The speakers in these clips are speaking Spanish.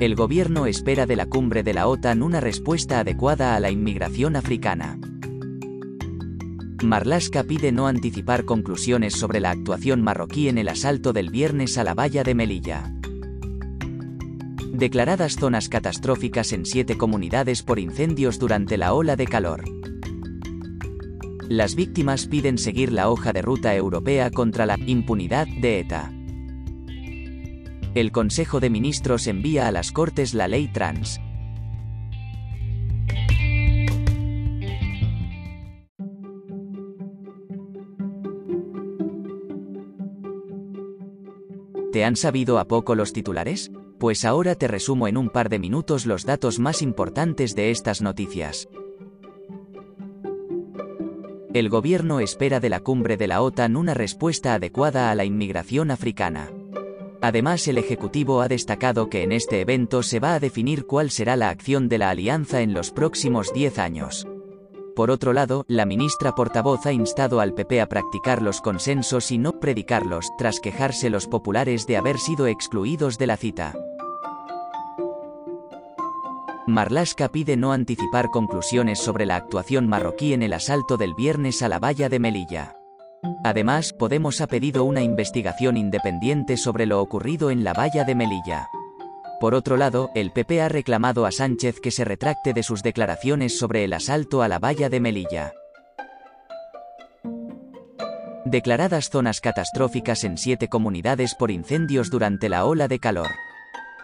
El gobierno espera de la cumbre de la OTAN una respuesta adecuada a la inmigración africana. Marlaska pide no anticipar conclusiones sobre la actuación marroquí en el asalto del viernes a la valla de Melilla. Declaradas zonas catastróficas en siete comunidades por incendios durante la ola de calor. Las víctimas piden seguir la hoja de ruta europea contra la impunidad de ETA. El Consejo de Ministros envía a las Cortes la ley trans. ¿Te han sabido a poco los titulares? Pues ahora te resumo en un par de minutos los datos más importantes de estas noticias. El gobierno espera de la cumbre de la OTAN una respuesta adecuada a la inmigración africana. Además, el Ejecutivo ha destacado que en este evento se va a definir cuál será la acción de la alianza en los próximos 10 años. Por otro lado, la ministra portavoz ha instado al PP a practicar los consensos y no predicarlos, tras quejarse los populares de haber sido excluidos de la cita. Marlaska pide no anticipar conclusiones sobre la actuación marroquí en el asalto del viernes a la valla de Melilla. Además, Podemos ha pedido una investigación independiente sobre lo ocurrido en la valla de Melilla. Por otro lado, el PP ha reclamado a Sánchez que se retracte de sus declaraciones sobre el asalto a la valla de Melilla. Declaradas zonas catastróficas en siete comunidades por incendios durante la ola de calor.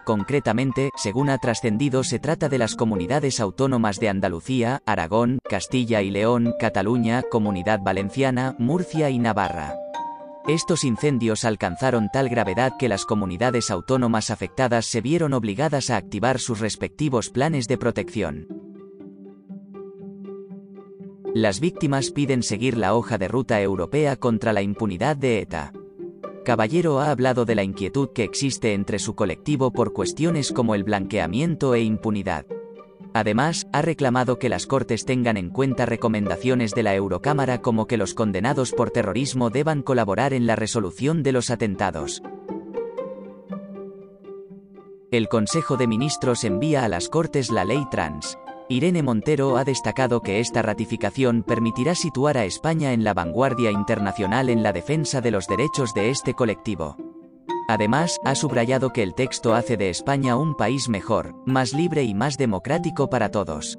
Concretamente, según ha trascendido, se trata de las comunidades autónomas de Andalucía, Aragón, Castilla y León, Cataluña, Comunidad Valenciana, Murcia y Navarra. Estos incendios alcanzaron tal gravedad que las comunidades autónomas afectadas se vieron obligadas a activar sus respectivos planes de protección. Las víctimas piden seguir la hoja de ruta europea contra la impunidad de ETA. Caballero ha hablado de la inquietud que existe entre su colectivo por cuestiones como el blanqueamiento e impunidad. Además, ha reclamado que las Cortes tengan en cuenta recomendaciones de la Eurocámara como que los condenados por terrorismo deban colaborar en la resolución de los atentados. El Consejo de Ministros envía a las Cortes la ley trans. Irene Montero ha destacado que esta ratificación permitirá situar a España en la vanguardia internacional en la defensa de los derechos de este colectivo. Además, ha subrayado que el texto hace de España un país mejor, más libre y más democrático para todos.